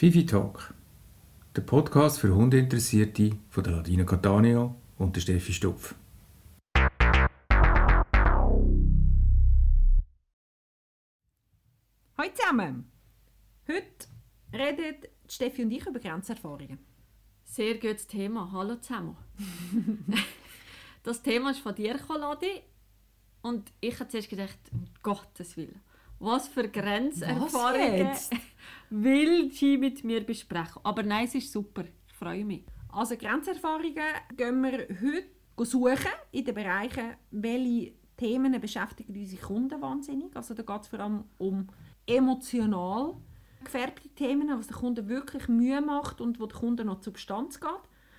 Fifi Talk, der Podcast für Hundeinteressierte von der Ladina Catania und der Steffi Stupf. Hallo zusammen! Heute reden Steffi und ich über Grenzerfahrungen. Sehr gutes Thema. Hallo zusammen. das Thema ist von dir Ladi. Und ich habe zuerst gedacht, um Gottes Willen, was für Grenzerfahrungen jetzt? Will sie mit mir besprechen. Aber nein, es ist super. Ich freue mich. Also Grenzerfahrungen gehen wir heute suchen in den Bereichen, welche Themen beschäftigen unsere Kunden wahnsinnig. Also da geht es vor allem um emotional gefärbte Themen, was den Kunden wirklich Mühe macht und wo der Kunde noch zur Substanz geht.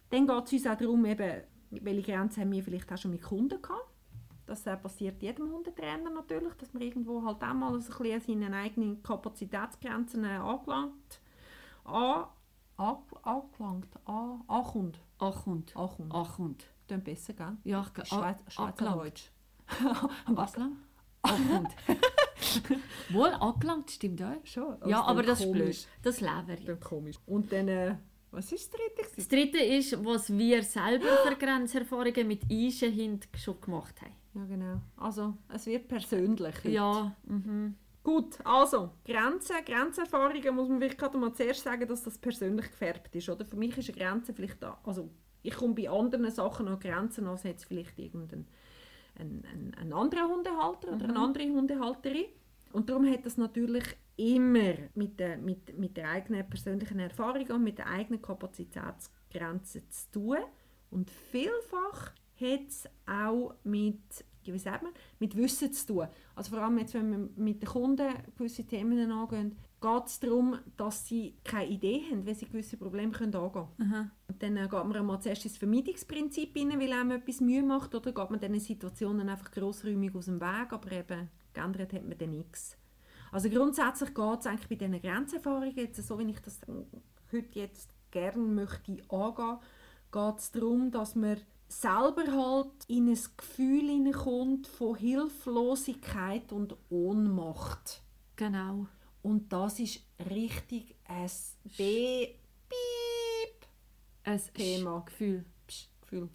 Dann geht es uns auch darum, eben, welche Grenzen haben wir vielleicht auch schon mit Kunden gehabt. Das äh, passiert jedem Hundetrainer natürlich, dass man irgendwo halt auch mal so ein bisschen an seine eigenen Kapazitätsgrenzen äh, angelangt, an, an, angelangt, an, ankommt. Ankommt. Ankommt. Ankommt. Klingt besser, gell? Ja, ich Schweiz, Schweizerdeutsch. Was? Angelangt. Ankommt. Wohl, angelangt stimmt auch. Schon. Ja, aber das ist komisch. blöd. Das leben wir. Komisch. Und dann, äh, was ist das dritte? Das dritte ist, was wir selber für Grenzerfahrungen mit Eisen hinten schon gemacht haben. Ja, genau. Also, es wird persönlich. heute. Ja, mhm. Gut, also, Grenzen, Grenzerfahrungen muss man vielleicht gerade mal zuerst sagen, dass das persönlich gefärbt ist. Oder? Für mich ist eine Grenze vielleicht, da, also ich komme bei anderen Sachen an Grenzen, als jetzt vielleicht irgendein ein, ein, ein anderer Hundehalter oder eine andere Hundehalterin. Und darum hat das natürlich immer mit der, mit, mit der eigenen persönlichen Erfahrung und mit der eigenen Kapazitätsgrenze zu tun. Und vielfach hat es auch mit, wie sagt man, mit Wissen zu tun. Also vor allem jetzt, wenn wir mit den Kunden gewisse Themen angehen, geht es darum, dass sie keine Idee haben, wie sie gewisse Probleme können angehen können. Und dann äh, geht man einmal zuerst ins Vermeidungsprinzip rein, weil einem etwas Mühe macht, oder geht man diesen Situationen einfach grossräumig aus dem Weg, aber eben geändert hat man dann nichts. Also grundsätzlich geht es eigentlich bei diesen Grenzerfahrungen, jetzt, so wie ich das heute jetzt gerne möchte angehen, geht es darum, dass man selber halt in ein Gefühl hineinkommt von Hilflosigkeit und Ohnmacht. Genau. Und das ist richtig ein B Piep Ein Thema. Gefühl. Psch, Gefühl.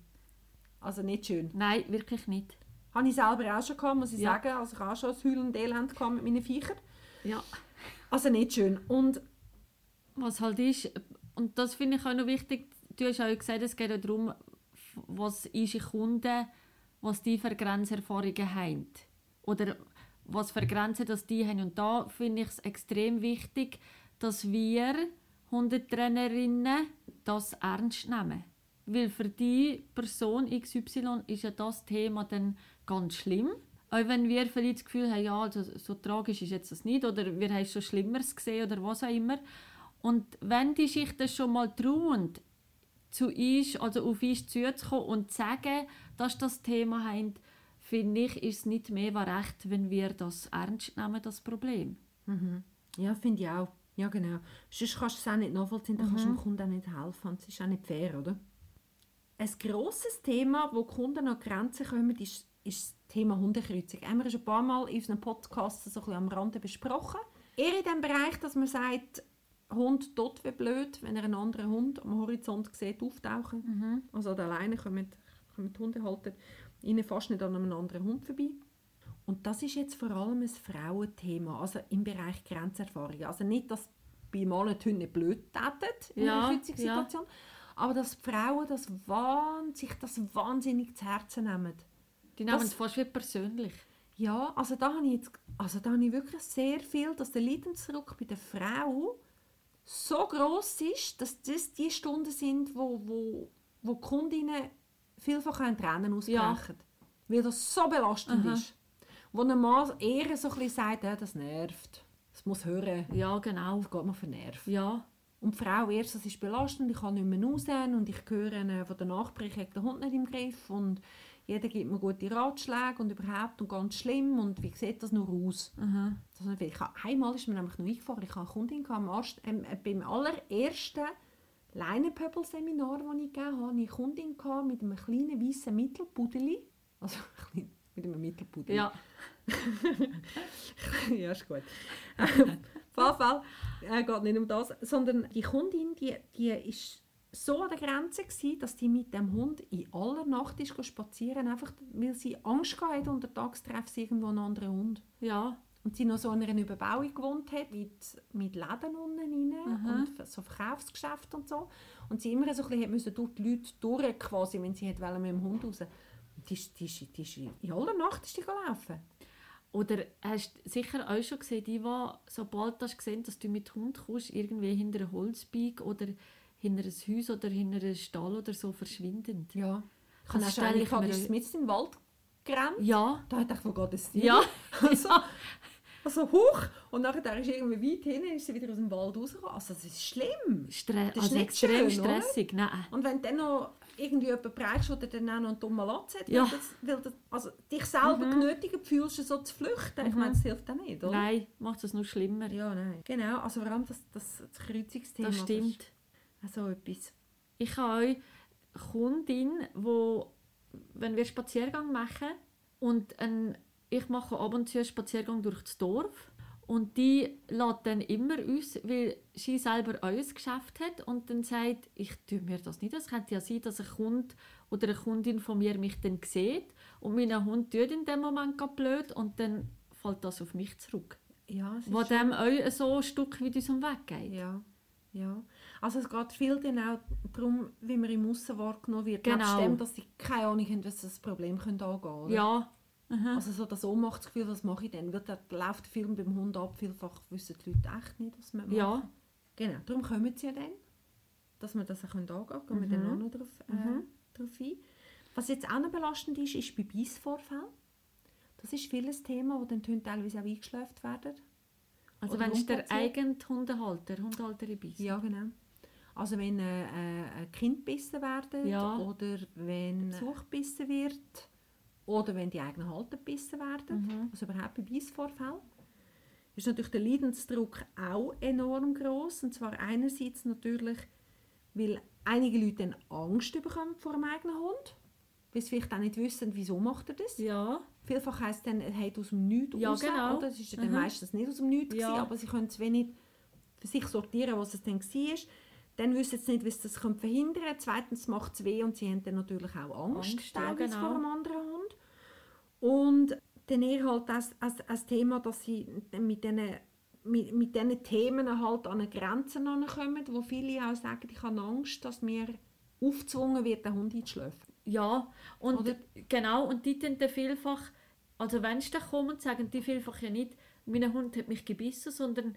Also nicht schön. Nein, wirklich nicht. Habe ich selber auch schon gehabt, muss ich Ja. sagen. Also ich habe auch schon ein Heulen und Elend mit meinen Viechern. Ja. Also nicht schön. Und Was halt ist, und das finde ich auch noch wichtig, du hast auch gesagt, es geht auch darum, was unsere Kunden, was die für Grenzerfahrungen haben. Oder was für Grenzen das die haben. Und da finde ich es extrem wichtig, dass wir Hundetrainerinnen das ernst nehmen. Weil für die Person XY ist ja das Thema dann ganz schlimm. Auch wenn wir vielleicht das Gefühl haben, ja, also so tragisch ist jetzt das nicht oder wir haben schon Schlimmeres gesehen oder was auch immer. Und wenn die sich das schon mal trauen, zu uns, also auf uns zuzukommen und zu sagen, dass das Thema haben, finde ich, ist es nicht mehr recht, wenn wir das ernst nehmen, das Problem. ja, finde ich auch. Ja, genau. Sonst kannst du es auch nicht nachvollziehen, dann kannst du dem Kunden auch nicht helfen. Und das ist auch nicht fair, oder? Ein grosses Thema, wo Kunden an Grenzen kommen, ist, ist das Thema Hundekreuzung. Haben wir schon ein paar Mal in unseren Podcasts so ein bisschen am Rande besprochen. Eher in dem Bereich, dass man sagt, Hund tot wie blöd, wenn er einen anderen Hund am Horizont sieht, auftauchen. Also an der Leine kommen, kommen die Hundehalter ihnen fast nicht an einem anderen Hund vorbei. Und das ist jetzt vor allem ein Frauenthema, also im Bereich Grenzerfahrung. Also nicht, dass bei Männern die Hunde nicht blöd täten in Ja, einer Kreuzungssituation, aber dass die Frauen das sich das wahnsinnig zu Herzen nehmen. Die nehmen Das- es fast wie persönlich. Ja, also da habe ich, jetzt, also da habe ich wirklich sehr viel, dass der Leidensdruck bei der Frau so groß ist, dass das die Stunden sind, wo, wo, wo die Kundinnen vielfach in Tränen ausbrechen. Weil das so belastend Aha. ist. Wo ein Mann eher so ein bisschen sagt, ja, das nervt. Das muss hören. Ja, genau. Das geht mir für Nerven. Ja, Und die Frau erst, das ist belastend, ich kann nicht mehr raus und ich höre äh, von der Nachbarin, ich habe den Hund nicht im Griff und jeder gibt mir gute Ratschläge und überhaupt und ganz schlimm und wie sieht das nur aus? aha. Das ist ich habe, einmal ist mir nämlich noch eingefahren, ich habe eine Kundin gehabt, ersten, ähm, äh, beim allerersten Leinenpöbel-Seminar, das ich gegeben habe, hatte ich eine Kundin gehabt mit einem kleinen weißen Mittelpudeli, also mit einem Mittelpudel. Ja. ja, ist gut. Auf jeden Fall äh, geht nicht um das, sondern die Kundin, die, die ist so an der Grenze gewesen, dass die mit dem Hund in aller Nacht ist spazieren, einfach weil sie Angst hatte, unter Tags treffe sie irgendwo einen anderen Hund. Ja. Und sie noch so in einer Überbauung gewohnt hat, mit, mit Läden unten rein Aha. und so Verkaufsgeschäfte und so. Und sie immer so ein bisschen müssen durch die Leute durch, quasi, wenn sie wollen, mit dem Hund raus. Und die, ist- die, ist- die, ist in aller Nacht ist die gelaufen. Oder hast du sicher auch schon gesehen, die, die sobald du hast gesehen dass du mit Hund kommst, irgendwie hinter einem Holzbeig oder hinter einem Haus oder hinter einem Stall oder so verschwinden. Ja. Ich Das habe auch schon stelle eine ich gehabt, mir- ist mitten im Wald gerannt. Ja. Da hat ich wo geht das Ja. Also, also hoch und nachher ist irgendwie weit hin, ist sie wieder aus dem Wald rausgekommen. Also das ist schlimm. Stre Das ist also extrem schön, oder? stressig. Nein. Und wenn du dann noch irgendwie jemanden bereichst, der dann auch noch einen dummen Latz hat, Ja. weil, das, weil das, also dich selber genötigt fühlst, so zu flüchten. Ich Mhm. meine, das hilft auch nicht, oder? Nein, macht es nur schlimmer. Ja, nein. Genau, also vor allem das, das, das Kreuzungsthema. das stimmt. Das so etwas. Ich habe auch Kundin, wo, wenn wir Spaziergang machen und ein, ich mache ab und zu einen Spaziergang durch das Dorf und die lädt dann immer uns, weil sie selber auch ein Geschäft hat und dann sagt, ich tue mir das nicht. Es könnte ja sein, dass ein Kunde oder eine Kundin von mir mich dann sieht und mein Hund tut in dem Moment blöd und dann fällt das auf mich zurück. Ja, es ist Wo dem auch so ein Stück weit aus dem Weg geht. Ja, ja. Also es geht viel dann auch darum, wie man im Aussen wahrgenommen wird. Genau. Dem, dass sie keine Ahnung haben, was das Problem angehen könnte. Ja. Mhm. Also so das Ohnmachtsgefühl, was mache ich denn? Wird der, läuft der Film beim Hund ab, vielfach wissen die Leute echt nicht, was man macht. Ja. Genau, darum kommen sie ja dann, dass wir das auch angehen können. Gehen wir Mhm. dann auch noch drauf, äh, drauf ein. Was jetzt auch noch belastend ist, ist bei Beißvorfällen. Das ist vieles Thema, wo dann die Hunde teilweise auch eingeschläft werden. Also Oder wenn es der eigene Hundehalter, Hundehalterin bist. Ja, genau. Also wenn äh, äh, ein Kind bissen werden Ja. oder wenn Besuch bissen wird oder wenn die eigenen Halter bissen werden, Mhm. also überhaupt bei Bissvorfällen, ist natürlich der Leidensdruck auch enorm groß und zwar einerseits natürlich, weil einige Leute dann Angst bekommen vor dem eigenen Hund, weil sie vielleicht auch nicht wissen, wieso macht er das. Ja. Vielfach heisst es dann, er hat aus dem Nichts Ja, raus, genau. oder? Es ist dann Mhm. meistens nicht aus dem Nichts, Ja. gewesen, aber sie können es wenig für sich sortieren, was es dann war. Dann wissen sie nicht, wie sie das können verhindern können. Zweitens macht es weh und sie haben dann natürlich auch Angst, Angst, ja, genau. vor einem anderen Hund. Und dann eher halt als, als, als Thema, dass sie mit diesen mit, mit diesen Themen halt an eine Grenze kommen, wo viele auch sagen, ich habe Angst, dass mir aufgezwungen wird, den Hund einzuschläfen. Ja, und Oder? genau, und die dann vielfach, also wenn sie dann kommen, sagen die vielfach ja nicht, mein Hund hat mich gebissen, sondern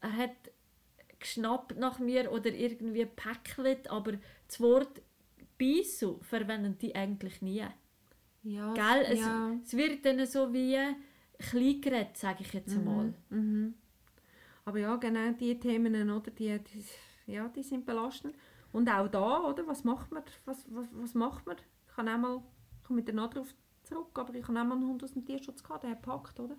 er hat geschnappt nach mir oder irgendwie gepäckelt, aber das Wort «bissen» verwenden die eigentlich nie. Ja, Gell? Es, ja. es wird dann so wie klein geredet, sage ich jetzt einmal. Mhm. Aber ja, genau diese Themen, oder, die, die, ja, die sind belastend. Und auch da, oder, was macht man? Was, was, was macht man? Ich kann einmal, ich komme danach darauf zurück, aber ich habe einmal einen Hund aus dem Tierschutz gehabt, der hat gepackt, oder?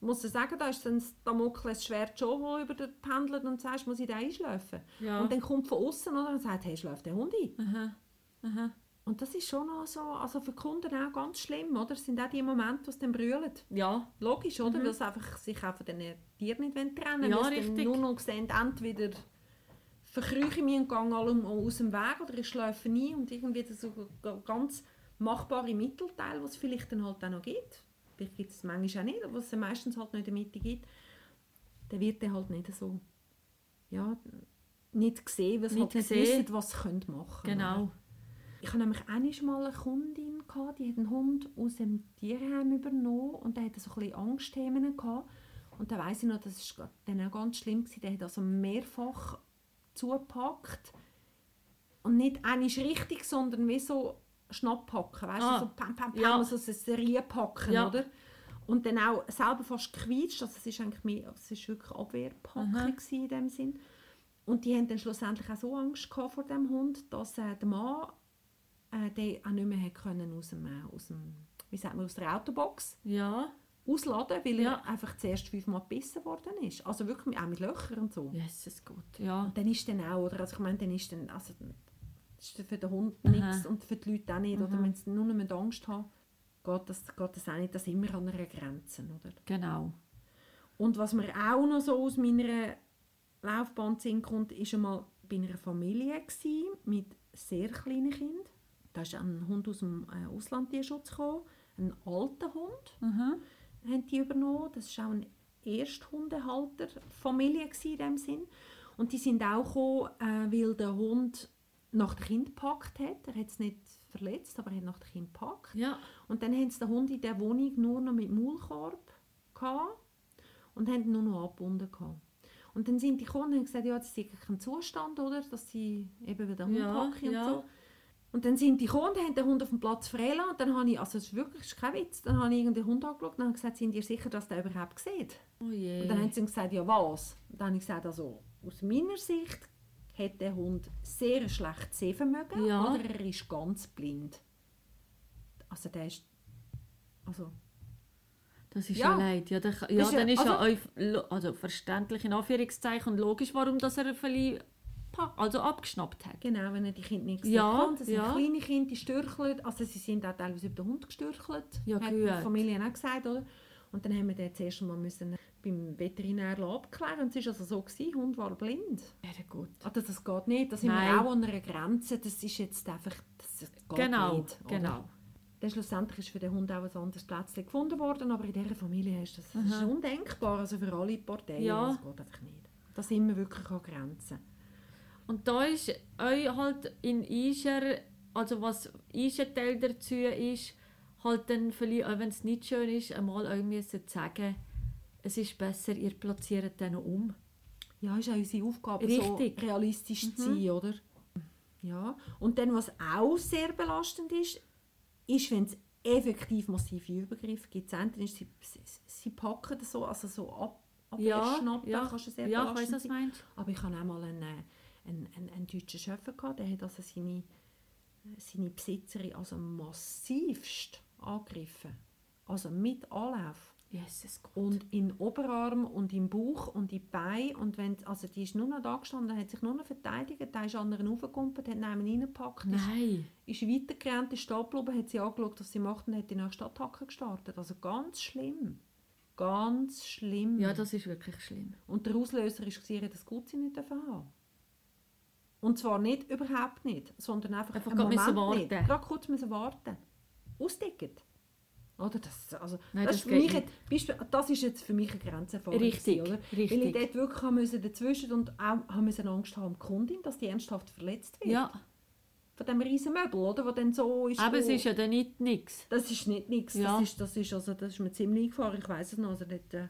Ich muss ja sagen, da ist dann das Damoklesschwert schon, das über den pendelt und sagst, muss ich den einschläfen? Ja. Und dann kommt von außen und sagt, hey, schläft der Hund ein? Aha. Aha. Und das ist schon noch so, also für Kunden auch ganz schlimm, oder? Es sind auch die Momente, wo sie dann brüllen. Ja, Logisch, oder? Weil sie einfach, sich auch von diesen Tieren nicht trennen wollen. Mhm. Ja, richtig. nur noch sehen, entweder verkrüche ich mich und gehe allem aus dem Weg oder ich schlafe nie und irgendwie das so ganz machbare Mittelteil, was es vielleicht dann halt auch noch gibt. Vielleicht gibt es manchmal auch nicht, aber was es meistens halt noch in der Mitte gibt, dann wird dann halt nicht so, ja, nicht gesehen, weil sie Nicht halt nicht gesehen. wissen, was sie können machen können. genau. Ich hatte nämlich einmal mal eine Kundin, gehabt, die hat einen Hund aus dem Tierheim übernommen und der hatte so ein bisschen Angstthemen. Gehabt. Und da weiss ich noch, das war dann auch ganz schlimm. Gewesen. Der hat also mehrfach zugepackt. Und nicht einmal richtig, sondern wie so Schnapphacken. Weißt Ah, du, so pam, pam, pam, ja. so eine Serie packen, Ja. oder? Und dann auch selber fast gequietscht. Also es ist eigentlich mehr, es ist wirklich Abwehrpacken in dem Sinn. Und die haben dann schlussendlich auch so Angst gehabt vor dem Hund, dass äh, der Mann äh, den auch nicht mehr können aus dem, äh, aus dem, wie sagt man, aus der Autobox Ja, ausladen, weil Ja. er einfach zuerst fünfmal gebissen worden ist. Also wirklich auch mit Löchern und so. Jesus gut. Ja, Und dann ist dann auch, oder, also ich meine, dann ist dann, also das ist für den Hund nichts und für die Leute auch nicht, oder Mhm. wenn sie nur noch Angst haben geht das, geht das auch nicht das immer an einer Grenze, oder? Genau. Und was mir auch noch so aus meiner Laufbahn Sinn kommt, ist einmal bei einer Familie gsi, mit sehr kleinen Kindern. Da ist ein Hund aus dem äh, Auslandtierschutz gekommen, ein alter Hund, Mhm. haben die übernommen. Das war auch eine Ersthundehalterfamilie in dem Sinn. Und die sind auch gekommen, äh, weil der Hund nach dem Kind gepackt hat. Er hat es nicht verletzt, aber er hat nach dem Kind gepackt. Ja. Und dann haben sie den Hund in der Wohnung nur noch mit Maulkorb gehabt und haben ihn nur noch abgebunden gehabt. Und dann sind die gekommen und haben gesagt, ja, das ist kein Zustand, oder? Dass sie eben wieder den Hund Ja, packen ja. und so. Und dann sind die und haben den Hund auf dem Platz freigelassen. Und dann habe ich, also das ist wirklich das ist kein Witz, dann habe ich irgendeinen Hund angeschaut und habe gesagt, sind ihr sicher, dass der überhaupt sieht? Oh je. Und dann haben sie gesagt, ja was? Und dann habe ich gesagt, also aus meiner Sicht hat der Hund sehr ein schlechtes Sehvermögen Ja. oder er ist ganz blind. Also der ist, also Das ist Ja. ja, leid. Ja, dann, ja, Ist ja- dann ist ja also- euch lo- also verständlich in Anführungszeichen und logisch, warum das er vielleicht also abgeschnappt hat. Genau, wenn er die Kinder nicht Ja, kann. Das sind ja. kleine Kinder, die stürcheln. Also sie sind auch teilweise über den Hund gestürchelt. Ja, hat gut. die Familie auch gesagt, oder? Und dann haben wir den zuerst mal müssen beim Veterinär abklären. Und es war also so, gewesen, der Hund war blind. Ja, gut. Also das geht nicht. Da sind Nein. wir auch an einer Grenze. Das ist jetzt einfach, das geht Genau, nicht. oder? genau. Dann schlussendlich ist für den Hund auch ein anderes Plätzchen gefunden worden, aber in dieser Familie ist das, das ist undenkbar, also für alle Parteien. Ja. Das geht einfach nicht. Da sind wir wirklich an Grenzen. Und da ist euch halt in Ischer, also was Ischer Teil dazu ist, halt dann vielleicht, auch wenn es nicht schön ist, einmal euch müssen sagen, es ist besser, ihr platziert den um. Ja, ist auch unsere Aufgabe, Richtig. so realistisch zu sein, oder? Ja. Und dann, was auch sehr belastend ist, ist, wenn es effektiv massive Übergriffe gibt. Ist, sie, sie, sie packen das so, also so ab, abschnappen, ja, kannst du sehr ja ich belastend was du sein. meinst. Aber ich hatte auch mal einen, äh, einen, einen, einen deutschen Schöffer, gehabt, der hat also seine, seine Besitzerin also massivst angegriffen. Also mit Anlauf. Jesus Gott. Und in den Oberarm und im Bauch und in die Beine. Und wenn, also die ist nur noch da gestanden, hat sich nur noch verteidigt, da ist an anderen raufgekumpelt, hat neben ihn reingepackt, ist, Nein. ist weitergerannt, ist stehen geblieben, hat sie angeschaut, was sie macht und hat die nächste Attacke gestartet. Also ganz schlimm. Ganz schlimm. Ja, das ist wirklich schlimm. Und der Auslöser war, sie hätte das Gutsein nicht haben. Und zwar nicht, überhaupt nicht, sondern einfach, Einfach einen Moment nicht. warten. Gerade kurz müssen warten. Ausdicken. Oder das, also, Nein, das, das ist mich nicht. jetzt, Beispiel, das ist jetzt für mich eine Grenzerfahrung. Richtig, oder? richtig. Weil ich dort wirklich haben müssen dazwischen und auch haben müssen Angst haben die Kundin, dass die ernsthaft verletzt wird. Ja, Von diesem riesen Möbel, oder? Wo dann so ist. aber es ist ja dann nicht nichts. das ist nicht nichts. Ja. Das, ist, das, ist, also, das ist mir ziemlich eingefahren. Ich weiß es noch. Also dort, äh,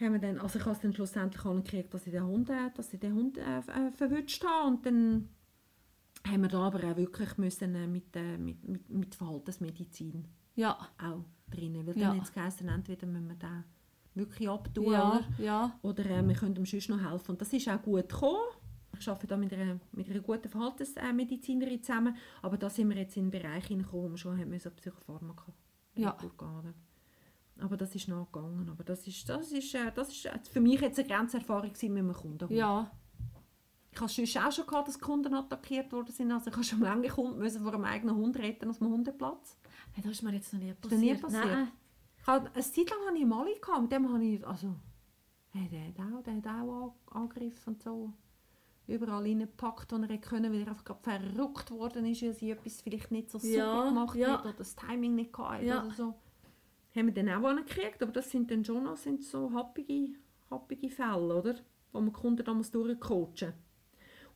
haben wir dann, also ich habe es dann schlussendlich angekriegt, dass ich den Hund, äh, dass ich den Hund äh, äh, verwünscht habe. Und dann haben wir da aber auch wirklich müssen, äh, mit, äh, mit, mit, mit Verhaltensmedizin Ja, auch drinnen. Weil Ja. dann hat es geheißen, entweder müssen wir den wirklich abtun ja, oder, ja. oder äh, wir können ihm sonst noch helfen. Und das ist auch gut gekommen. Ich arbeite da mit einer, mit einer guten Verhaltensmedizinerin zusammen. Aber da sind wir jetzt in den Bereich hineingekommen, wo wir schon haben müssen Psychopharmaka Ja. gehen? Aber das ist noch gegangen. Aber das ist, das ist, äh, das ist äh, für mich jetzt eine Grenzerfahrung mit einem Kunden. Ja, Ich habe sonst auch schon gehabt, dass Kunden attackiert worden sind. Also ich habe schon lange Kunden müssen vor einem eigenen Hund retten auf dem Hundeplatz. Hey, das ist mir jetzt noch nie passiert. nie passiert? Nein. Eine Zeit lang hatte ich einen Mali, gehabt, mit dem habe ich, also, hey, der hat auch, der hat auch an- angegriffen und so. Überall reingepackt, wo er können, weil er einfach gerade verrückt worden ist, weil sie etwas vielleicht nicht so super Ja, gemacht ja. hat oder das Timing nicht gehabt Ja. oder so. Haben wir dann auch angekriegt, aber das sind dann schon noch sind so happige, happige Fälle, oder? Wo man Kunden dann muss durchcoachen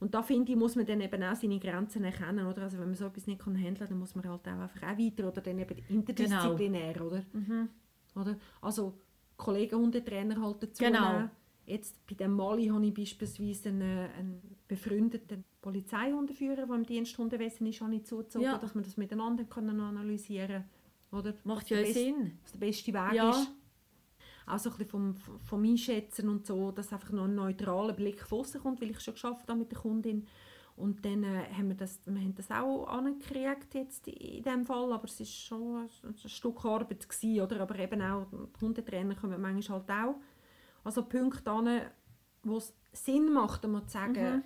Und da finde ich, muss man dann eben auch seine Grenzen erkennen, oder? Also wenn man so etwas nicht kann handeln kann, dann muss man halt auch einfach auch weiter oder dann eben interdisziplinär, oder? Mhm. oder? Also Kollegen Hundetrainer halt dazu Genau. nehmen. Jetzt bei dem Mali habe ich beispielsweise einen, einen befreundeten Polizeihundeführer, der im Diensthundewesen ist, habe ich zugezogen, Ja. dass wir das miteinander können analysieren oder? Macht ja Sinn. Was der beste Weg Ja. ist. Auch so ein bisschen vom, vom- Einschätzen und so, dass einfach noch ein neutraler Blick von kommt, weil ich schon geschafft habe mit der Kundin. Und dann äh, haben wir das, wir haben das auch angekriegt jetzt in diesem Fall, aber es war schon ein, ein Stück Arbeit gewesen, oder? Aber eben auch, die Hundetrainer kommen manchmal halt auch also Punkte an, wo es Sinn macht, einmal zu sagen, Mhm.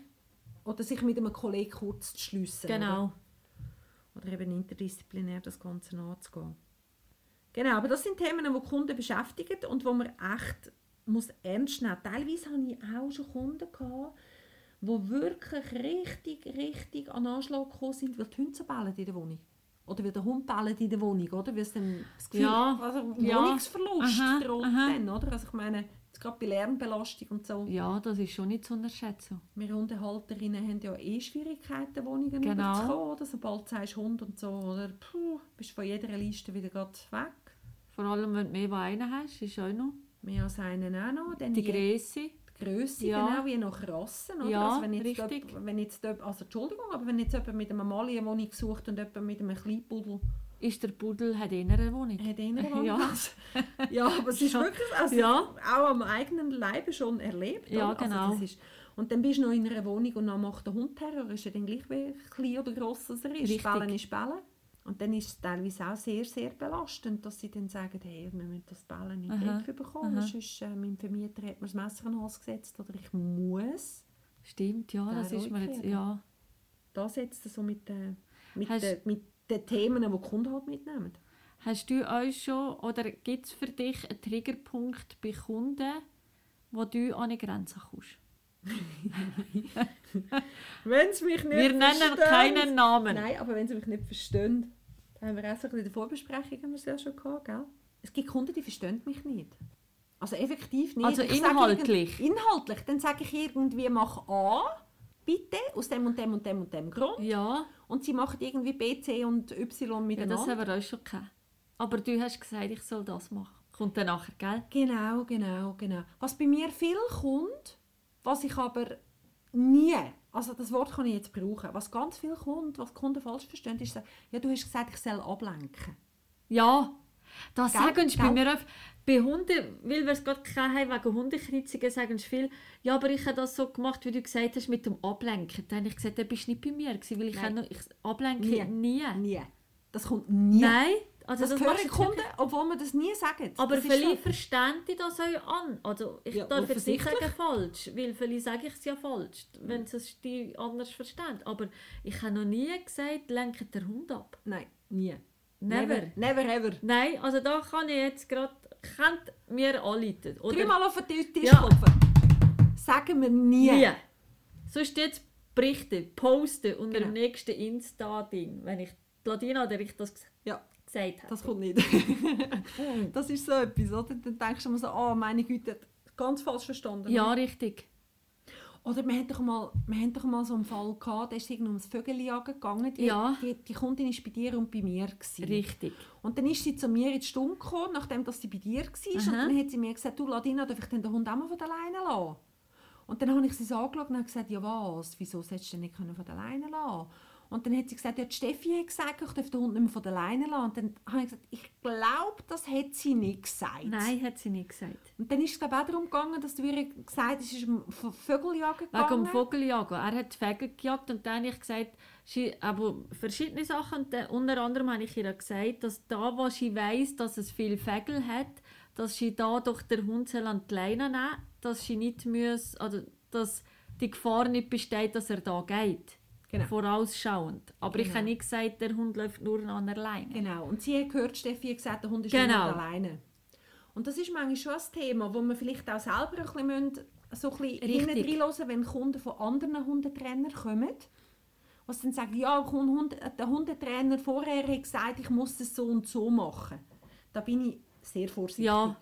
oder sich mit einem Kollegen kurz zu schliessen. Genau. Oder, oder eben interdisziplinär das Ganze anzugehen. Genau, aber das sind Themen, die Kunden beschäftigen und wo man echt muss ernst nehmen. Teilweise hatte ich auch schon Kunden, gehabt, die wirklich richtig, richtig an Anschlag gekommen sind, weil die Hunde bellen in der Wohnung. Oder weil der Hund bellt in der Wohnung, oder? Weil es dann das Gefühl, Ja, also ja. Wohnungsverlust Aha, droht aha. dann, oder? Also ich meine, jetzt gerade bei Lärmbelastung und so. Ja, das ist schon nicht zu unterschätzen. Wir Hundehalterinnen haben ja eh Schwierigkeiten, Wohnungen Genau. überzukommen, oder? Sobald du sagst Hund und so, oder? Puh, bist du von jeder Liste wieder weg. Vor allem, wenn du mehr als einen hast, ist auch noch Mehr als einen auch noch. Dann die Größe. die Grösse, Ja. genau, wie nach Rassen. Oder? Ja, also wenn jetzt richtig. jemand- wenn jetzt jemand, also Entschuldigung, aber wenn jetzt jemand mit einem Mali eine Wohnung sucht und jemand mit einem Kleinpudel Ist der Pudel hat eher eine Wohnung. hat eh eine Wohnung. Ja. Ja, aber es ist Ja. wirklich, also Ja. auch am eigenen Leibe schon erlebt. Ja, genau. Also das ist, und dann bist du noch in einer Wohnung und dann macht der Hund Terror, ist er dann gleich wie klein oder gross als er ist. Richtig. Bellen ist Bellen. Und dann ist es teilweise auch sehr, sehr belastend, dass sie dann sagen, hey, wir müssen das Bellen nicht Aha, wegbekommen, aha. sonst äh, mein Vermieter hat mir das Messer an den Hals gesetzt oder ich muss. Stimmt, ja, das ist mir jetzt, ja. Das jetzt so mit, den mit, Hast- den mit den Themen, die die Kunden halt mitnehmen. Hast du euch schon, oder gibt es für dich einen Triggerpunkt bei Kunden, wo du an eine Grenze kommst? Wenn sie mich nicht Wir nennen verstehen- keinen Namen. Nein, aber wenn sie mich nicht verstehen, da haben wir auch so ein bisschen in der Vorbesprechung haben wir es ja schon gehabt, gell? Es gibt Kunden, die verstehen mich nicht. Also effektiv nicht. Also inhaltlich? Inhaltlich. Dann sage ich irgendwie, mach A, bitte, aus dem und dem und dem und dem Grund. Ja, Und sie machen irgendwie B, C und Y ja miteinander. das haben wir auch schon gehabt. Aber du hast gesagt, ich soll das machen. Kommt dann nachher, gell? Genau, genau, genau. Was bei mir viel kommt, was ich aber nie, also das Wort kann ich jetzt brauchen, was ganz viel kommt, was Kunden falsch verstehen, ist, ja, du hast gesagt, ich soll ablenken. Ja, das Gell? sagen sie bei mir oft. Bei Hunden, weil wir es gerade haben, wegen Hundekreuzungen, sagen sie viel, ja, aber ich habe das so gemacht, wie du gesagt hast, mit dem Ablenken. Dann habe ich gesagt, dann bist du nicht bei mir, gewesen, weil ich, noch, ich ablenke Nie. nie. Nie. Das kommt nie. Nein, also Das, das, hören Kunden, obwohl wir das nie sagen. Aber das so. verstehen die das auch an. Also ich Ja, darf jetzt nicht sagen falsch, weil viele sage ich es ja falsch, wenn sie es die anders verstehen. Aber ich habe noch nie gesagt, lenkt der Hund ab. Nein, nie. Never. Never, ever. Nein, also da kann ich jetzt gerade, könnt mir. Oder Dreimal auf den Tisch Tisch Ja. klopfen. Sagen wir nie. nie. Sonst jetzt berichten, posten unter Genau. dem nächsten Insta-Ding, wenn ich Ladina oder ich das ges- Ja, gesagt habe. das kommt nicht. das ist so etwas, oder? Dann denkst du immer so, oh meine Güte, ganz falsch verstanden. Ja, richtig. Oder wir hatten doch mal, wir hatten doch mal so einen Fall gehabt, da ist irgendwie ums Vögeljagen gegangen. Die, Ja. die, die Kundin war bei dir und bei mir. Gewesen. Richtig. Und dann ist sie zu mir in die Stunde gekommen, nachdem dass sie bei dir war. Und Aha. dann hat sie mir gesagt, du Ladina, darf ich den Hund auch mal von der Leine lassen? Und dann habe ich sie so angeschaut und habe gesagt, ja was, wieso sollst du den nicht von der Leine lassen? Und dann hat sie gesagt, ja, die Steffi hat gesagt, ich darf den Hund nicht mehr von der Leine lassen. Und dann habe ich gesagt, ich glaube, das hat sie nicht gesagt. Nein, hat sie nicht gesagt. Und dann ist es glaube auch darum gegangen, dass du ihr gesagt hast, es ist um V- Vögeljagen Wegen gegangen. dem Vogeljagen. Er hat Vögel gejagt und dann habe ich gesagt, sie, aber verschiedene Sachen. Und dann, unter anderem habe ich ihr gesagt, dass da, wo sie weiss, dass es viele Vögel hat, dass sie da doch der Hund an die Leine nehmen dass sie nicht muss, also dass die Gefahr nicht besteht, dass er da geht. Genau. Vorausschauend. Aber ich Genau. habe nicht gesagt, der Hund läuft nur an der Leine. Genau. Und sie hat gehört, Steffi hat gesagt, der Hund ist Genau. nicht alleine. Und das ist manchmal schon ein Thema, wo man vielleicht auch selber ein bisschen, müssen, so ein bisschen reinhören wenn Kunden von anderen Hundetrainern kommen. Was dann sagen, ja, der Hund, der Hundetrainer vorher hat gesagt, ich muss das so und so machen. Da bin ich sehr vorsichtig. Ja,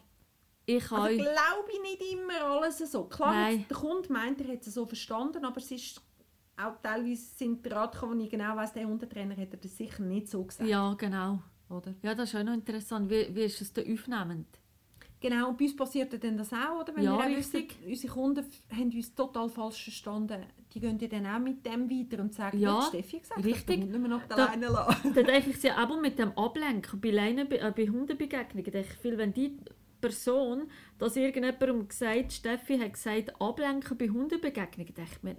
ich Also glaube ich nicht immer alles so. Klar, Nein. der Kunde meint, er hat es so verstanden, aber es ist auch teilweise sind die Rat, wo ich genau weiss, der Hundetrainer er das sicher nicht so gesagt. Ja, genau. Oder? Ja, das ist auch noch interessant. Wie, wie ist es da aufnehmend? Genau, und bei uns passiert dann das auch, oder? Wenn Ja, wir wissen, unsere Kunden haben uns total falsch verstanden. Die gehen dann auch mit dem weiter und sagen, Ja, Steffi gesagt, richtig. Hund nicht mehr der Da- Leine lassen. Da denke ich ja aber mit dem Ablenken bei, Leine, äh, bei Hundebegegnungen, denke ich viel, wenn die Person, dass irgendjemandem gesagt, Steffi hat gesagt, ablenken bei Hundebegegnungen, denke ich mir,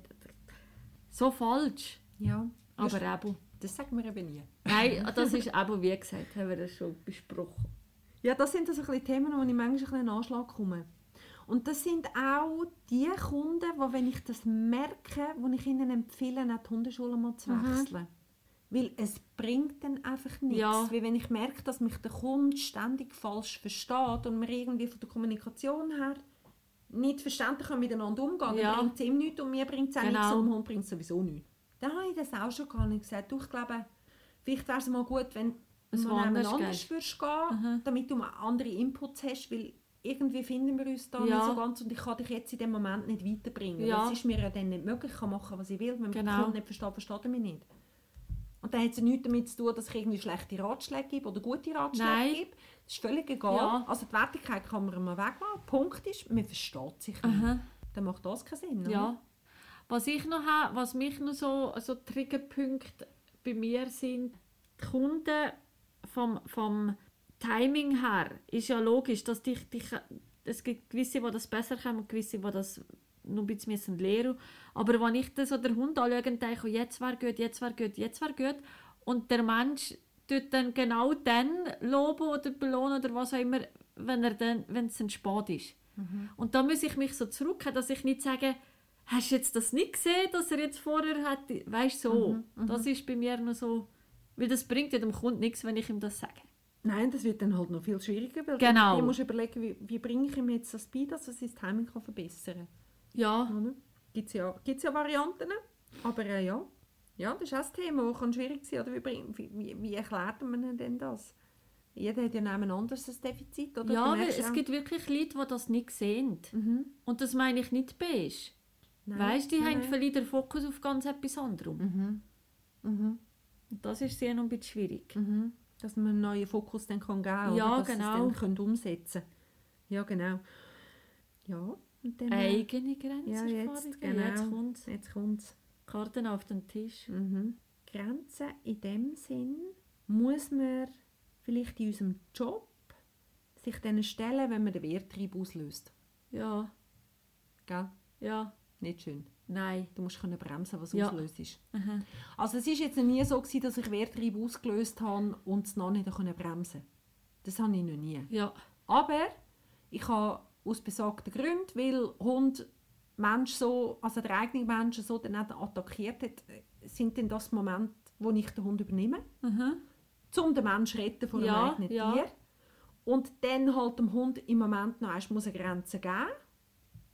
so falsch. Ja, Aber das, eben. das sagen wir eben nie. Nein, das ist eben, wie gesagt, haben wir das schon besprochen. Ja, das sind also ein Themen, wo ich manchmal ein bisschen in Anschlag komme. Und das sind auch die Kunden, die, wenn ich das merke, wo ich ihnen empfehle, auch die Hundeschule mal zu Mhm. wechseln. Weil es bringt dann einfach nichts. Ja. Weil wenn ich merke, dass mich der Kunde ständig falsch versteht und wir irgendwie von der Kommunikation her nicht verständlich miteinander umgehen, Ja. dann bringt es ihm nichts und mir bringt es auch Genau. nichts und dem Hund bringt es sowieso nichts. Dann habe ich das auch schon gar nicht gesagt. Du, ich glaube, vielleicht wäre es mal gut, wenn Es du anders anders würdest gehen, damit du mal andere Inputs hast, weil irgendwie finden wir uns da Ja. nicht so ganz und ich kann dich jetzt in dem Moment nicht weiterbringen. Ja. Das ist mir ja dann nicht möglich. Ich kann machen, was ich will. Wenn man Genau. Kunden nicht versteht, versteht er mich nicht. Und dann hat es nichts damit zu tun, dass ich irgendwie schlechte Ratschläge gebe oder gute Ratschläge Nein. gebe. Das ist völlig egal. Ja. Also die Wertigkeit kann man mal wegmachen. Punkt ist, man versteht sich nicht. Aha. Dann macht das keinen Sinn. oder? Ja. Was ich noch habe, was mich noch so, so Triggerpunkte bei mir sind, die Kunden vom, vom Timing her, ist ja logisch, dass dich, dich, es gibt gewisse, die das besser können und gewisse, die das noch ein bisschen müssen lernen Aber wenn ich das so den Hund anschaue und denke, oh, jetzt wäre gut, jetzt wäre gut, jetzt wäre gut, und der Mensch tut dann genau dann loben oder belohnen oder was auch immer, wenn er dann, wenn es dann spät ist. Und da muss ich mich so zurückhalten, dass ich nicht sage, hast du jetzt das nicht gesehen, dass er jetzt vorher hat, weißt du, so. Das ist bei mir noch so, weil das bringt ja dem Kunden nichts, wenn ich ihm das sage. Nein, das wird dann halt noch viel schwieriger, weil Genau. du musst überlegen, wie, wie bringe ich ihm jetzt das bei, dass er sein Timing kann verbessern kann. Ja, Gibt es ja, gibt's ja Varianten, aber äh, ja. Ja, das ist auch das Thema, das kann schwierig sein. Oder wie, wie, wie, erklärt man denn das? Jeder hat ja ein anderes Defizit, oder? ja weil es gibt wirklich Leute, die das nicht sehen. Mhm. Und das meine ich nicht beige. Nein, Weißt du, die nein, haben verlieren den Fokus auf ganz etwas anderem. Mhm. Mhm. Und das ist sehr noch ein bisschen schwierig. Mhm. Dass man einen neuen Fokus dann kann geben kann, Ja, oder? dass sie es genau. dann umsetzen Ja, genau. Ja, und dann... äh, Eigene Grenzen ja, jetzt, genau. genau. jetzt kommt Jetzt kommt's. Karten auf den Tisch. Mhm. Grenzen in dem Sinn muss man vielleicht in unserem Job sich denen stellen, wenn man den Wehrtrieb auslöst. Ja, Gell? ja, Nicht schön. nein. Du musst können bremsen, was Ja. auslöst. Aha. Also es ist jetzt nie so gewesen, dass ich Wehrtrieb ausgelöst habe und es noch nicht können bremsen. Das habe ich noch nie. Ja, Aber ich habe aus besagten Gründen, weil Hund Mensch so, also der eigene Mensch so dann attackiert hat, sind dann das Moment, wo ich den Hund übernehme, Aha. um den Menschen retten vor Ja, einem eigenen ja. Tier. Und dann halt dem Hund im Moment noch erst muss eine Grenze geben,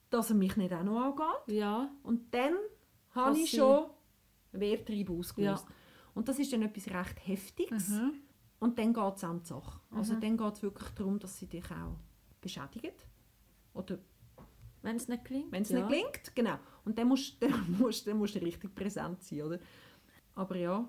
dass er mich nicht auch noch angeht. ja, Und dann habe ich schon Wehrtrieb ausgelöst. Und das ist dann etwas recht Heftiges. Mhm. Und dann geht es an die Sache. Also dann geht es wirklich darum, dass sie dich auch beschädigen. Oder wenn es nicht gelingt. wenn es ja. nicht gelingt, genau. Und dann musst, dann, musst, dann musst du richtig präsent sein, oder? Aber ja,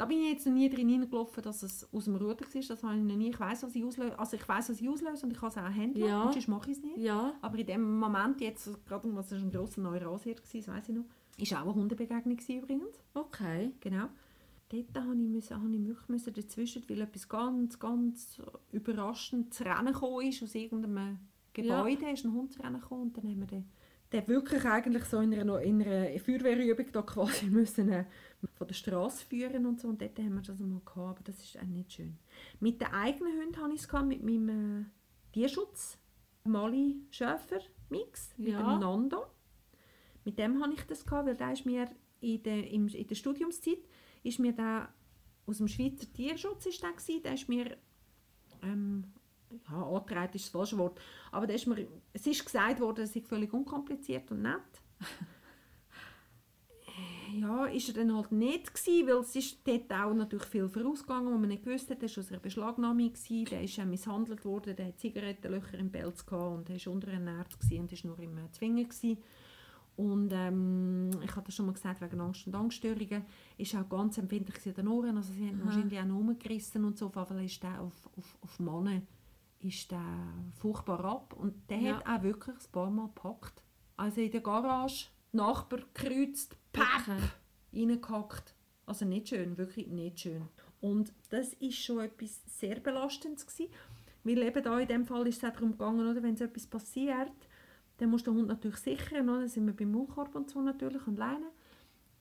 da bin ich jetzt noch nie drin hineingelaufen, dass es aus dem Ruder war. Das habe ich noch nie. Ich weiß, was ich auslöse. Also ich weiß, was ich auslöse und ich kann es auch handeln. Ja. Und sonst mache ich es nicht. Ja, Aber in dem Moment jetzt, gerade was ein grosser Neurasier war, das weiss ich noch, ist auch eine Hundebegegnung übrigens. okay. Genau. Dort habe ich, müssen, habe ich wirklich müssen dazwischen, weil etwas ganz, ganz überraschend zu Rennen gekommen ist, aus irgendeinem Gebäude ist ein Hund zu Rennen gekommen und dann haben wir den, den wirklich eigentlich so in einer, in einer Feuerwehrübung da quasi müssen, äh, von der Straße führen und so und dort haben wir das mal gehabt, aber das ist auch nicht schön. Mit den eigenen Hunden hatte ich es mit meinem äh, Tierschutz, Mali Schäfer Mix, mit Ja. dem Nando. Mit dem hatte ich das gehabt, weil der ist mir in der, im, in der Studiumszeit ist mir der aus dem Schweizer Tierschutz ist der, gewesen, der ist mir ähm, ja, angetragen ist das falsche Wort, aber der ist mir, es ist gesagt worden, es sei völlig unkompliziert und nett. ja, ist er dann halt nicht gewesen, weil es ist dort auch natürlich viel vorausgegangen, wo man nicht gewusst hat, er war aus einer Beschlagnahmung, gewesen, der ist äh, misshandelt worden, der hat Zigarettenlöcher im Pelz gehabt und er war unterernährt gewesen und ist nur im äh, Zwinger gewesen. Und ähm, ich hatte schon mal gesagt, wegen Angst und Angststörungen. Ist auch ganz empfindlich an den Ohren, also sie haben wahrscheinlich auch noch rumgerissen und so, auf jeden Fall ist der auf, auf, auf Männer ist der furchtbar ab und der Ja. hat auch wirklich ein paar Mal gepackt. Also in der Garage, Nachbar gekreuzt, papp, Okay. reingehackt. Also nicht schön, wirklich nicht schön. Und das ist schon etwas sehr Belastendes gewesen, weil eben da in dem Fall ist es auch darum gegangen, oder, wenn so etwas passiert, dann muss der Hund natürlich sichern, oder? dann sind wir beim Maulkorb und so natürlich und Leinen.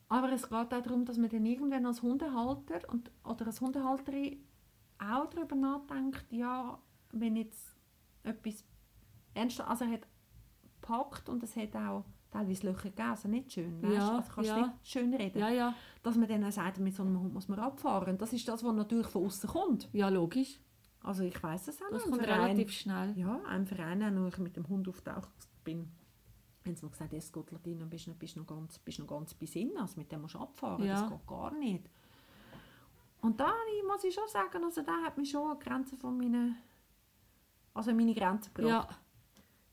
Aber es geht auch darum, dass man dann irgendwann als Hundehalter und, oder als Hundehalterin auch darüber nachdenkt, ja, wenn jetzt etwas ernst, also er hat gepackt und es hat auch teilweise Löcher gegeben, also nicht schön, weißt? Ja, also kannst du ja. nicht schön reden. Ja, ja. Dass man dann auch sagt, mit so einem Hund muss man abfahren. Das ist das, was natürlich von außen kommt. Ja, logisch. Also ich weiß es auch Das noch. Kommt Verein- relativ schnell. Ja, ein Verein, als ich mit dem Hund auftaucht bin, haben sie mir gesagt, es geht Ladino, bist du bist noch ganz, bist noch ganz bei Sinn, also mit dem musst du abfahren, Ja. das geht gar nicht. Und da muss ich schon sagen, also da hat mich schon an die Grenze von meinen, also meine Grenze gebracht. Ja,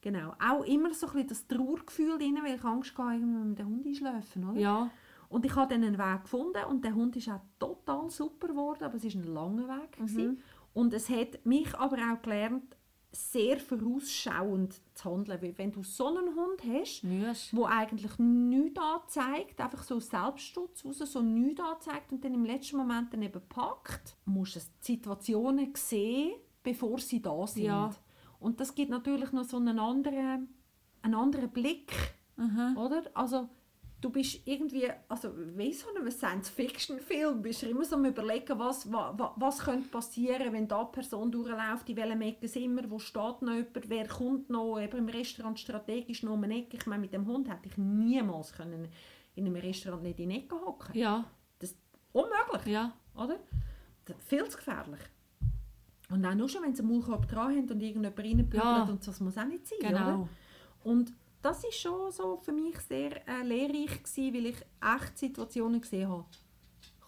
Genau. Auch immer so ein bisschen das Trauergefühl drin, weil ich Angst hatte, irgendwann mit dem Hund einschläfen, oder? ja. Und ich habe dann einen Weg gefunden und der Hund ist auch total super geworden, aber es ist ein langer Weg. Mhm. Und es hat mich aber auch gelernt, sehr vorausschauend zu handeln. Weil wenn du so einen Hund hast, Mühst. wo eigentlich nichts anzeigt, einfach so Selbstschutz raus, so nichts anzeigt und dann im letzten Moment dann eben packt, musst du die Situationen sehen, bevor sie da sind. Ja. Und das gibt natürlich noch so einen anderen, einen anderen Blick, Mhm. oder? Also du bist irgendwie, also wie so einem Science-Fiction-Film, bist du immer so am überlegen, was, was, was könnte passieren, wenn da Person durchläuft, in welchem Ecke sind wir, wo steht noch jemand, wer kommt noch, eben im Restaurant strategisch noch um eine Ecke. Ich meine, mit dem Hund hätte ich niemals können in einem Restaurant nicht in die Ecke hocken. Ja, Das ist unmöglich, ja. oder? Das ist viel zu gefährlich. Und auch nur schon, wenn sie einen Maulkorb dran haben und irgendjemand reinpügelt Ja. und so, das muss auch nicht sein, Genau. oder? Und das ist schon so für mich sehr äh, lehrreich gewesen, weil ich echt Situationen gesehen habe.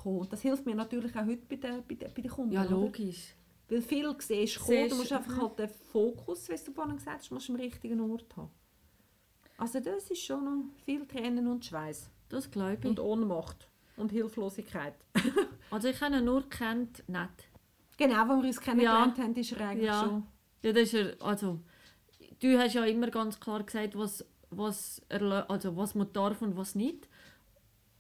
Und das hilft mir natürlich auch heute bei den, bei den, bei den Kunden. Ja, oder? logisch. Weil viel siehst du du musst einfach halt den Fokus, wie du vorhin gesagt hast, musst du am richtigen Ort haben. Also das ist schon noch viel Tränen und Schweiß Das glaube ich. und Ohnmacht und Hilflosigkeit. Also ich habe ihn nur kennt, nicht. Genau, als wir uns kennengelernt haben, ist er eigentlich Ja. schon... Ja, das ist er, also, du hast ja immer ganz klar gesagt, was, was, erlö- also, was man darf und was nicht.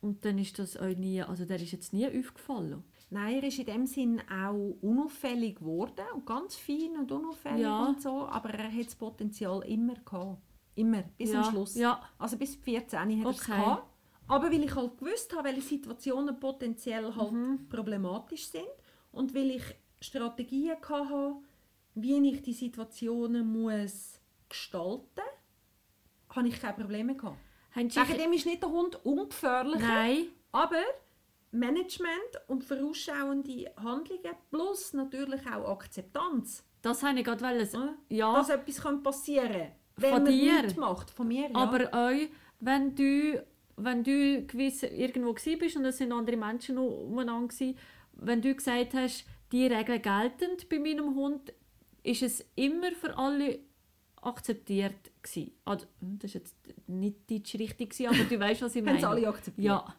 Und dann ist das euch nie, also der ist jetzt nie aufgefallen. Nein, er ist in dem Sinn auch unauffällig geworden und ganz fein und unauffällig Ja. und so, aber er hat das Potenzial immer gehabt. Immer, bis ja. am Schluss. Ja, Also bis 14 hat er es Okay. gehabt. Aber weil ich halt gewusst habe, welche Situationen potenziell halt Mhm. problematisch sind und weil ich Strategien hatte, wie ich die Situationen muss gestalten muss, habe ich keine Probleme gehabt. Wegen dem ist nicht der Hund ungefährlicher, Nein, aber Management und vorausschauende Handlungen plus natürlich auch Akzeptanz, das wollte ich gerade wollen sagen. Ja, dass etwas passieren kann, wenn Von man dir? nichts macht. Von mir, ja. aber euch, wenn du, wenn du gewiss irgendwo bist und es sind andere Menschen umeinander wenn du gesagt hast, die Regeln gelten bei meinem Hund, ist es immer für alle akzeptiert gsi. Also, hm, das ist jetzt nicht deutsch richtig gsi, aber du weißt, was ich haben meine. es alle akzeptiert. Ja.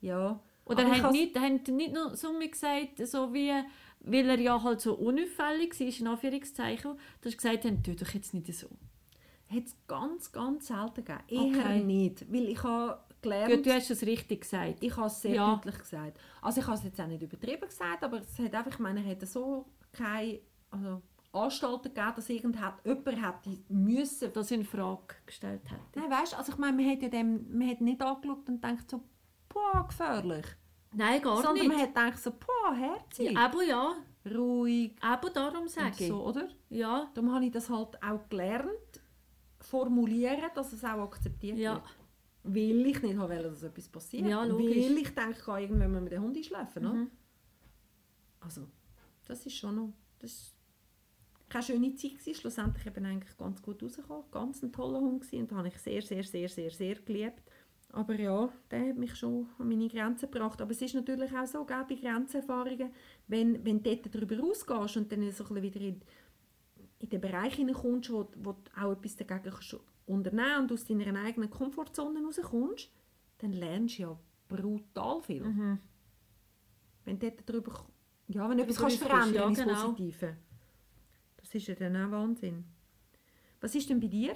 Ja. Oder haben has- nicht, haben nicht nur so mir gesagt, so wie, weil er ja halt so unauffällig war, in Anführungszeichen, dass sie gesagt haben, tu doch jetzt nicht so. Hat es ganz, ganz selten gegeben. Eher Okay. nicht. Weil ich habe gelernt, Gut, du hast es richtig gesagt. ich habe es sehr Ja. deutlich gesagt. Also ich habe es jetzt auch nicht übertrieben gesagt, aber es hat einfach, ich meine, hätte so keine also, Anstalten gegeben, dass irgendjemand jemand hätte müssen. das in Frage gestellt hat. Nein, weißt, also ich meine, man hat ja dem, man hat nicht angeschaut und denkt so, boah, gefährlich. Nein, gar Sondern nicht. man hat gedacht so, boah, herzig, ja, aber ja, ruhig aber darum sage ich. so, oder? Ja, Darum habe ich das halt auch gelernt, formulieren, dass es auch akzeptiert ja, wird. Weil ich nicht wollte, dass etwas passiert. Ja, logisch. Weil ich denke, ich kann irgendwann mal mit dem Hund einschlafen. oder? Mhm. Also, das ist schon noch... Das ist keine schöne Zeit gewesen. Schlussendlich eben eigentlich ganz gut rausgekommen. Ganz ein toller Hund gewesen und den habe ich sehr, sehr, sehr, sehr, sehr geliebt. Aber ja, der hat mich schon an meine Grenzen gebracht. Aber es ist natürlich auch so, gell, bei Grenzerfahrungen, wenn, wenn du dort darüber rausgehst und dann so ein bisschen wieder in, in den Bereich hineinkommst, wo, wo du auch etwas dagegen kannst unternehmen und aus deiner eigenen Komfortzone rauskommst, dann lernst du ja brutal viel. Mhm. Wenn du darüber, ja, wenn du etwas kannst verändern ja, ins genau. Positive. Das ist ja dann auch Wahnsinn. Was ist denn bei dir?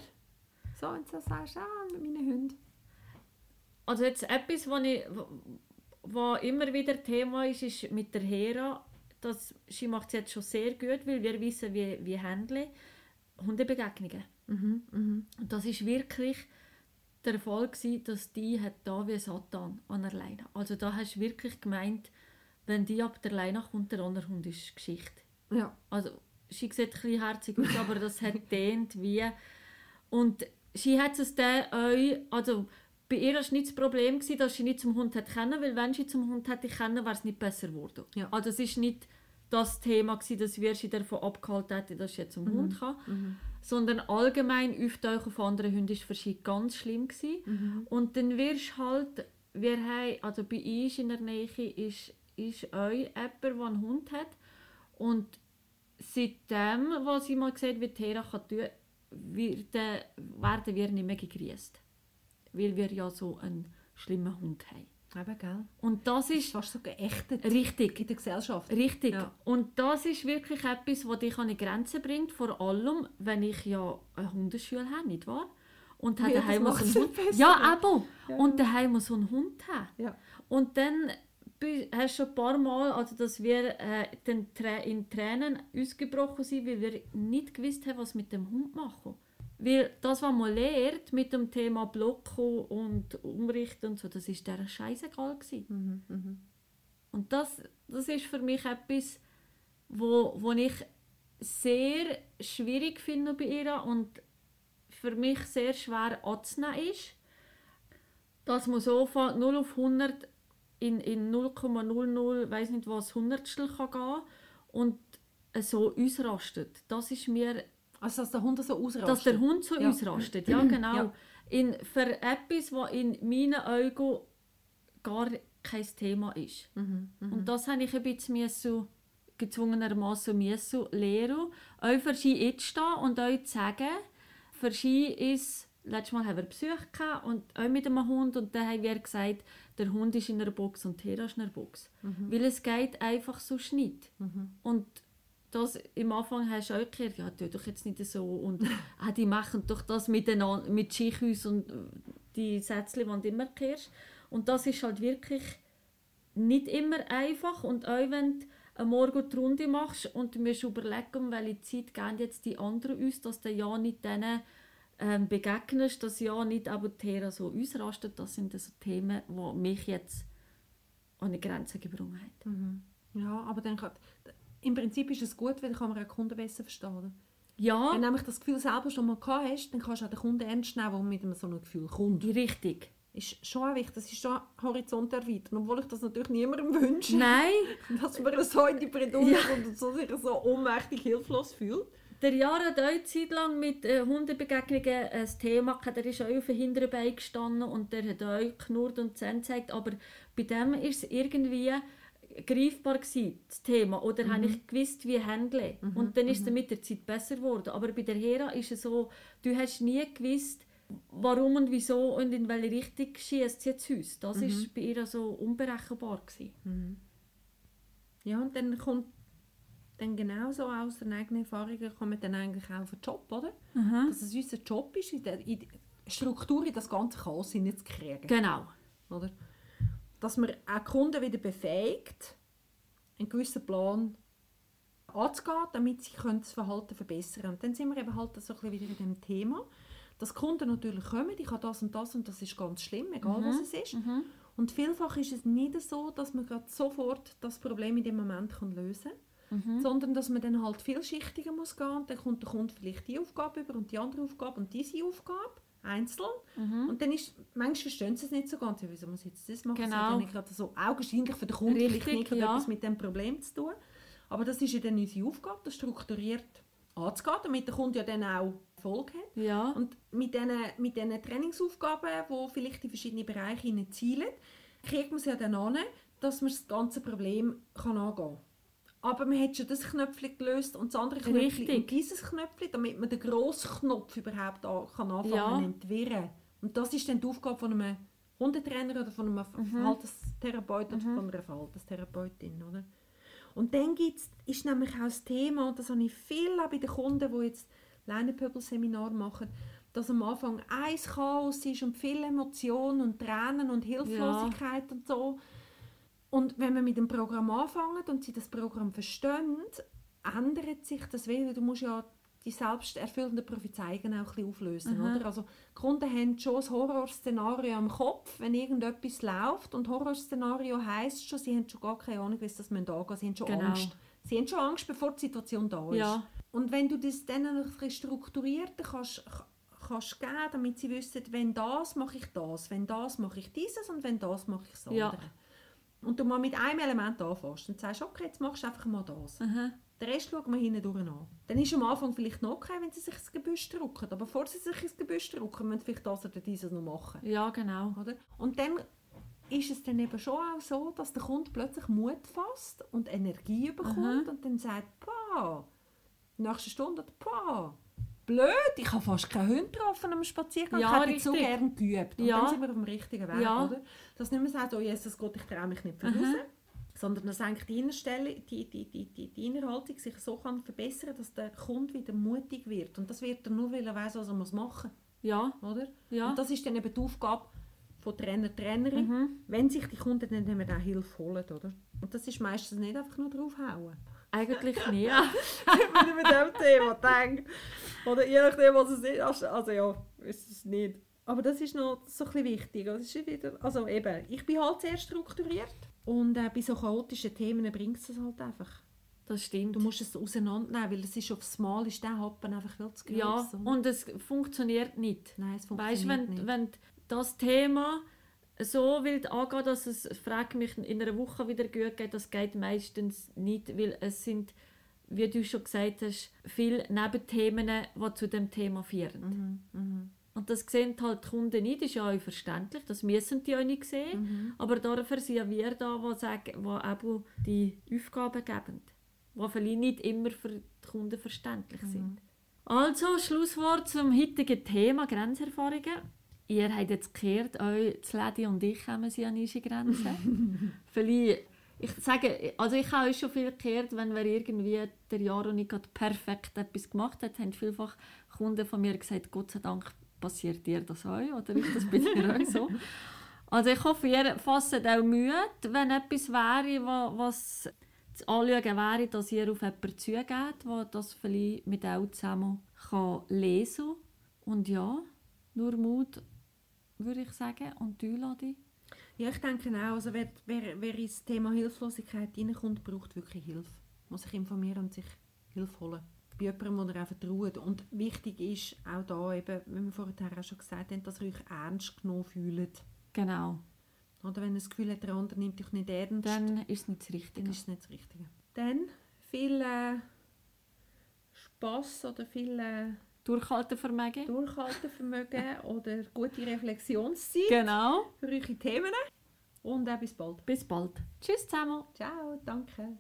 So, wenn du sagst, ah, mit meinen Hunden. Also jetzt etwas, was ich, was immer wieder Thema ist, ist mit der Hera, dass sie macht es jetzt schon sehr gut, weil wir wissen, wie, wie handeln Hundebegegnungen. Mhm, mhm. Und das ist wirklich der Fall gewesen, dass die hat da wie Satan an der Leine. Also da hast du wirklich gemeint, wenn die ab der Leine kommt, der andere Hund ist Geschichte. Ja. Also sie sieht ein bisschen herzig aus, aber das hat dehnt wie und sie hat es dann auch, also bei ihr war es nicht das Problem, gewesen, dass sie nicht zum Hund hat kennen, weil wenn sie zum Hund hätte kennen, wäre es nicht besser geworden. Ja. Also es ist nicht das Thema gewesen, dass wir sie davon abgehalten hätten, dass sie zum Hund kann, sondern allgemein Auftauchen von anderen Hunden ist für sie ganz schlimm gewesen. Und dann wirst halt, wir haben, also bei uns in der Nähe ist, ist auch jemand, der einen Hund hat und seitdem, was sie mal gesagt wie Tera kann tun, werden, werden wir nicht mehr gegrüßt. Weil wir ja so einen schlimmen Hund haben. Eben, gell? Und das ist fast so geächtet richtig. in der Gesellschaft. Richtig. Ja. Und das ist wirklich etwas, was dich an die Grenze bringt, vor allem, wenn ich ja eine Hundeschule habe, nicht wahr? Und Ja, daheim muss macht's einen Hund. besser. Ja, eben. Ja. Und daheim muss so einen Hund haben. Ja. Und dann hast du schon ein paar Mal, also dass wir äh, in Tränen ausgebrochen sind, weil wir nicht gewusst haben, was mit dem Hund machen. Weil das, was man lernt mit dem Thema Blocken und Umrichten und so, das ist der scheißegal gewesen. Mhm, Und das, das ist für mich etwas, wo, wo ich sehr schwierig finde bei ihr und für mich sehr schwer anzunehmen ist, dass man so von 0 auf 100 in, in 0,00, weiß nicht was, Hundertstel kann gehen und so ausrastet. Das ist mir Also, dass der Hund so ausrastet. dass der Hund so Ja. ausrastet. Ja, genau. Ja. In, für etwas, was in meinen Augen gar kein Thema ist. Mhm, Und das habe ich ein bisschen müssen, gezwungenermaßen müssen lernen. Auch für sie jetzt stehen und euch zu sagen, für sie ist, letztes Mal haben wir Besuch gehabt und auch mit einem Hund und dann haben wir gesagt, der Hund ist in einer Box und Tera ist in einer Box. Weil es geht einfach so nicht. Und das im Anfang hast du auch gehört, ja, tu doch jetzt nicht so und ah, die machen doch das miteinander, mit Schichus und die Sätze, die du immer hörst. Und das ist halt wirklich nicht immer einfach und auch wenn du Morgen die Runde machst und du musst überlegen, welche Zeit geben jetzt die anderen uns, dass du ja nicht denen ähm, begegnest, dass ja nicht aber Thera so ausrastet. Das sind so Themen, die mich jetzt an eine Grenze gebracht haben. Ja, aber dann kann, im Prinzip ist es gut, weil dann kann man auch den Kunden besser verstehen. Ja, Wenn du nämlich das Gefühl selber schon mal gehabt hast, dann kannst du auch den Kunden ernst nehmen, der mit einem so einem Gefühl kommt. richtig. Ist schon auch wichtig, das ist schon Horizont erweitern, obwohl ich das natürlich niemandem wünsche, Nein, dass man so in die Bredouille Ja. kommt und so sich so ohnmächtig hilflos fühlt. Der Jahr hat auch Zeit lang mit äh, Hundebegegnungen ein Thema gehabt. Der ist auch auf den hinteren Beinen gestanden und der hat auch knurrt und Zähne gezeigt. Aber bei dem ist es irgendwie greifbar gewesen, das Thema. Oder habe ich gewusst, wie handeln. Und dann ist es dann mit der Zeit besser geworden. Aber bei der Hera ist es so, du hast nie gewusst, warum und wieso und in welche Richtung schießt sie jetzt aus. Das ist bei ihr so unberechenbar gewesen. Ja, und dann kommt dann genauso aus den eigenen Erfahrungen kommt dann eigentlich auch auf den Job, oder? Dass es unser Job ist, in der in die Struktur in das ganze Chaos hineinzukriegen. Genau. Oder? Dass man auch Kunden wieder befähigt, einen gewissen Plan anzugehen, damit sie können das Verhalten verbessern können. Und dann sind wir eben halt so ein bisschen wieder in dem Thema, dass Kunden natürlich kommen, ich habe das und das und das ist ganz schlimm, egal was es ist. Und vielfach ist es nicht so, dass man gerade sofort das Problem in dem Moment kann lösen kann, sondern dass man dann halt vielschichtiger muss gehen und dann kommt der Kunde vielleicht die Aufgabe über und die andere Aufgabe und diese Aufgabe einzeln. Und dann ist, manchmal verstehen sie es nicht so ganz, wieso muss ich jetzt das machen? Das Genau. hat ja nicht gerade so augenscheinlich für den Kunden Richtig, vielleicht nicht ja. etwas mit dem Problem zu tun. Aber das ist ja dann unsere Aufgabe, das strukturiert anzugehen, damit der Kunde ja dann auch Erfolg hat. Ja. Und mit diesen, mit diesen Trainingsaufgaben, die vielleicht in verschiedene Bereiche zielen, kriegt man es ja dann an, dass man das ganze Problem kann angehen kann. Aber man hat schon das Knöpfchen gelöst und das andere Knöpfchen Richtig. und dieses Knöpfchen, damit man den grossen Knopf überhaupt an, kann anfangen Ja. entwirren. Und das ist dann die Aufgabe von einem Hundetrainer oder von einem Mhm. Verhaltenstherapeut oder von einer Verhaltenstherapeutin. Oder? Und dann gibt's, ist nämlich auch das Thema, und das habe ich viel auch bei den Kunden, die jetzt Leinenpöbel-Seminar machen, dass am Anfang ein Chaos ist und viele Emotionen und Tränen und Hilflosigkeit und so. Und wenn wir mit dem Programm anfangen und sie das Programm verstehen, ändert sich das wieder. Du musst ja die selbst erfüllenden Prophezeiungen auch ein bisschen auflösen. Oder? Also, die Kunden haben schon ein Horrorszenario im Kopf, wenn irgendetwas läuft. Und Horrorszenario heisst schon, sie haben schon gar keine Ahnung, wie das angehen müssen. Sie haben schon Genau. Angst. Sie haben schon Angst, bevor die Situation da ist. Ja. Und wenn du das dann noch ein bisschen strukturierter kannst, kannst geben, damit sie wissen, wenn das, mache ich das, wenn das, mache ich dieses und wenn das, mache ich das andere. Ja. Und du mal mit einem Element anfasst und sagst, okay, jetzt machst du einfach mal das. Aha. Den Rest schauen wir hinten durch an. Dann ist am Anfang vielleicht noch okay, wenn sie sich ins Gebüsch drücken. Aber bevor sie sich ins Gebüsch drücken, müssen sie vielleicht das oder dieses noch machen. Ja, genau. Oder? Und dann ist es dann eben schon auch so, dass der Kunde plötzlich Mut fasst und Energie bekommt und dann sagt, «Boah, nächste Stunde, boah, blöd, ich habe fast keinen Hund getroffen am Spaziergang, Ja, ich hätte so gerne geübt.» Und Ja. dann sind wir auf dem richtigen Weg, Ja. oder? Dass nicht mehr sagt, «Oh Jesus Gott, ich traue mich nicht von raus.» sondern dass eigentlich die Innerstelle, die, die, die, die, die Innerhaltung sich so kann verbessern dass der Kunde wieder mutig wird. Und das wird er nur, weil er weiss, was er muss machen Ja, muss. Oder? ja. Und das ist dann eben die Aufgabe von Trainer, Trainerin, Mhm. wenn sich die Kunden dann eben auch Hilfe holen. Oder? Und das ist meistens nicht einfach nur draufhauen. Eigentlich nicht. wenn ich mit dem Thema denke. Oder je nachdem, was es ist. Also ja, ist es nicht. Aber das ist noch so ein wichtig. Also, wieder, also eben, ich bin halt sehr strukturiert. Und äh, bei so chaotischen Themen bringt es das halt einfach. Das stimmt. Du musst es auseinandernehmen, weil es ist aufs Mal ist der Happen einfach viel zu groß. Ja, und es funktioniert nicht. Nein, es Weißt du, funktioniert wenn, nicht. wenn das Thema so wild angeht, dass es, frag mich, in einer Woche wieder gut geht, das geht meistens nicht, weil es sind, wie du schon gesagt hast, viele Nebenthemen, die zu dem Thema führen. Mhm, Und das sehen halt die Kunden nicht, das ist ja auch verständlich, das müssen die auch nicht sehen. Mhm. Aber dafür sind wir da, die, sagen, die eben die Aufgaben geben, die vielleicht nicht immer für die Kunden verständlich Mhm. sind. Also, Schlusswort zum heutigen Thema Grenzerfahrungen. Ihr habt jetzt gehört, euch, das Lady und ich haben sianische Grenzen. vielleicht, ich sage, also ich habe schon viel gehört, wenn wir irgendwie der Jaro nicht gerade perfekt etwas gemacht hat, haben vielfach Kunden von mir gesagt, Gott sei Dank passiert dir das auch, oder ist das bei dir auch so? Also ich hoffe, ihr fasst auch Mühe, wenn etwas wäre, wa- was zu anschauen wäre, dass ihr auf jemanden zugeht, der das vielleicht mit euch zusammen lesen kann. Und ja, nur Mut, würde ich sagen, und die Einladung. Ja, ich denke auch, also wer, wer, wer ins Thema Hilflosigkeit reinkommt, braucht wirklich Hilfe. Muss sich informieren und sich Hilfe holen. Bei jemandem, der er auch vertraut. Und wichtig ist auch da eben, wie wir vorher auch schon gesagt haben, dass ihr euch ernst genommen fühlt. Genau, Oder wenn ihr das Gefühl habt, der andere nimmt euch nicht ernst, dann ist es nicht das Richtige. dann ist es nicht das Richtige. Dann viel äh, Spass oder viel äh, Durchhaltevermögen. Durchhaltevermögen oder gute Reflexionszeit Genau. für eure Themen. Und auch bis bald. Bis bald. Tschüss zusammen. Ciao, danke.